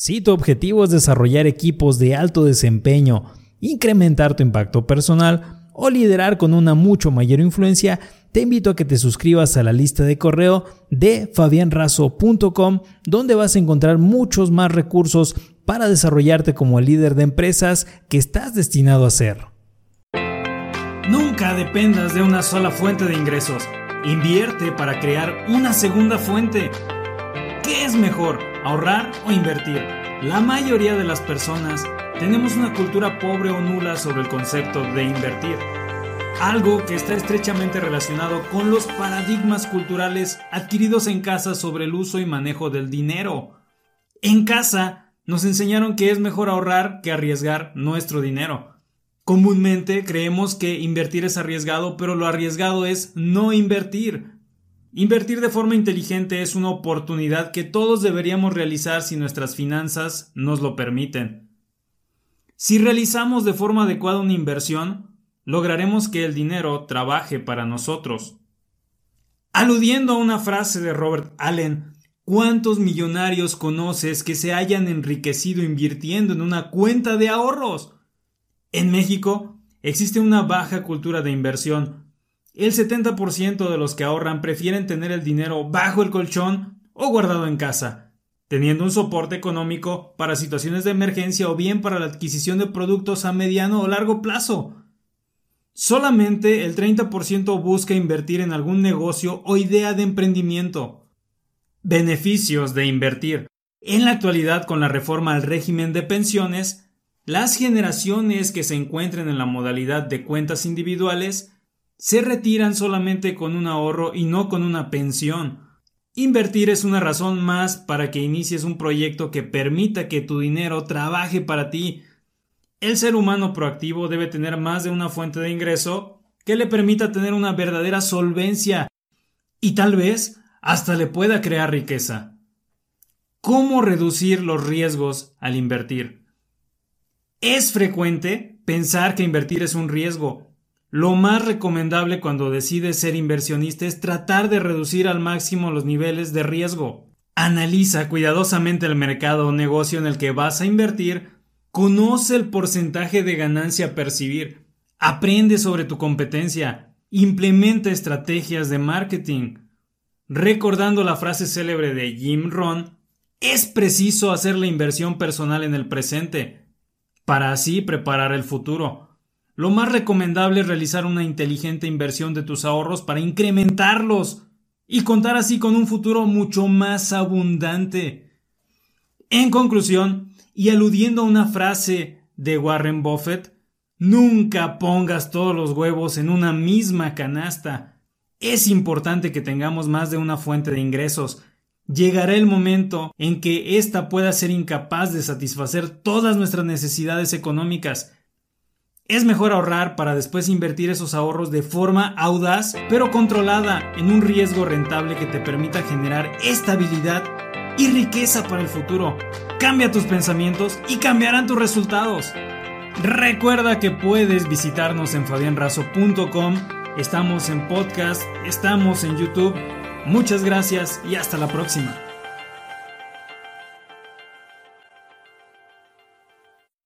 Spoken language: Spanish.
Si tu objetivo es desarrollar equipos de alto desempeño, incrementar tu impacto personal o liderar con una mucho mayor influencia, te invito a que te suscribas a la lista de correo de fabianrazo.com, donde vas a encontrar muchos más recursos para desarrollarte como el líder de empresas que estás destinado a ser. Nunca dependas de una sola fuente de ingresos. Invierte para crear una segunda fuente. ¿Qué es mejor, ahorrar o invertir? La mayoría de las personas tenemos una cultura pobre o nula sobre el concepto de invertir. Algo que está estrechamente relacionado con los paradigmas culturales adquiridos en casa sobre el uso y manejo del dinero. En casa nos enseñaron que es mejor ahorrar que arriesgar nuestro dinero. Comúnmente creemos que invertir es arriesgado, pero lo arriesgado es no invertir. Invertir de forma inteligente es una oportunidad que todos deberíamos realizar si nuestras finanzas nos lo permiten. Si realizamos de forma adecuada una inversión, lograremos que el dinero trabaje para nosotros. Aludiendo a una frase de Robert Allen, ¿cuántos millonarios conoces que se hayan enriquecido invirtiendo en una cuenta de ahorros? En México existe una baja cultura de inversión. El 70% de los que ahorran prefieren tener el dinero bajo el colchón o guardado en casa, teniendo un soporte económico para situaciones de emergencia o bien para la adquisición de productos a mediano o largo plazo. Solamente el 30% busca invertir en algún negocio o idea de emprendimiento. Beneficios de invertir. En la actualidad, con la reforma al régimen de pensiones, las generaciones que se encuentren en la modalidad de cuentas individuales se retiran solamente con un ahorro y no con una pensión. Invertir es una razón más para que inicies un proyecto que permita que tu dinero trabaje para ti. El ser humano proactivo debe tener más de una fuente de ingreso que le permita tener una verdadera solvencia y tal vez hasta le pueda crear riqueza. ¿Cómo reducir los riesgos al invertir? Es frecuente pensar que invertir es un riesgo. Lo más recomendable cuando decides ser inversionista es tratar de reducir al máximo los niveles de riesgo. Analiza cuidadosamente el mercado o negocio en el que vas a invertir, conoce el porcentaje de ganancia a percibir, aprende sobre tu competencia, implementa estrategias de marketing. Recordando la frase célebre de Jim Rohn, es preciso hacer la inversión personal en el presente, para así preparar el futuro. Lo más recomendable es realizar una inteligente inversión de tus ahorros para incrementarlos y contar así con un futuro mucho más abundante. En conclusión, y aludiendo a una frase de Warren Buffett, nunca pongas todos los huevos en una misma canasta. Es importante que tengamos más de una fuente de ingresos, llegará el momento en que ésta pueda ser incapaz de satisfacer todas nuestras necesidades económicas. Es mejor ahorrar para después invertir esos ahorros de forma audaz pero controlada en un riesgo rentable que te permita generar estabilidad y riqueza para el futuro. Cambia tus pensamientos y cambiarán tus resultados. Recuerda que puedes visitarnos en fabianrazo.com. Estamos en podcast, estamos en YouTube Muchas gracias y hasta la próxima.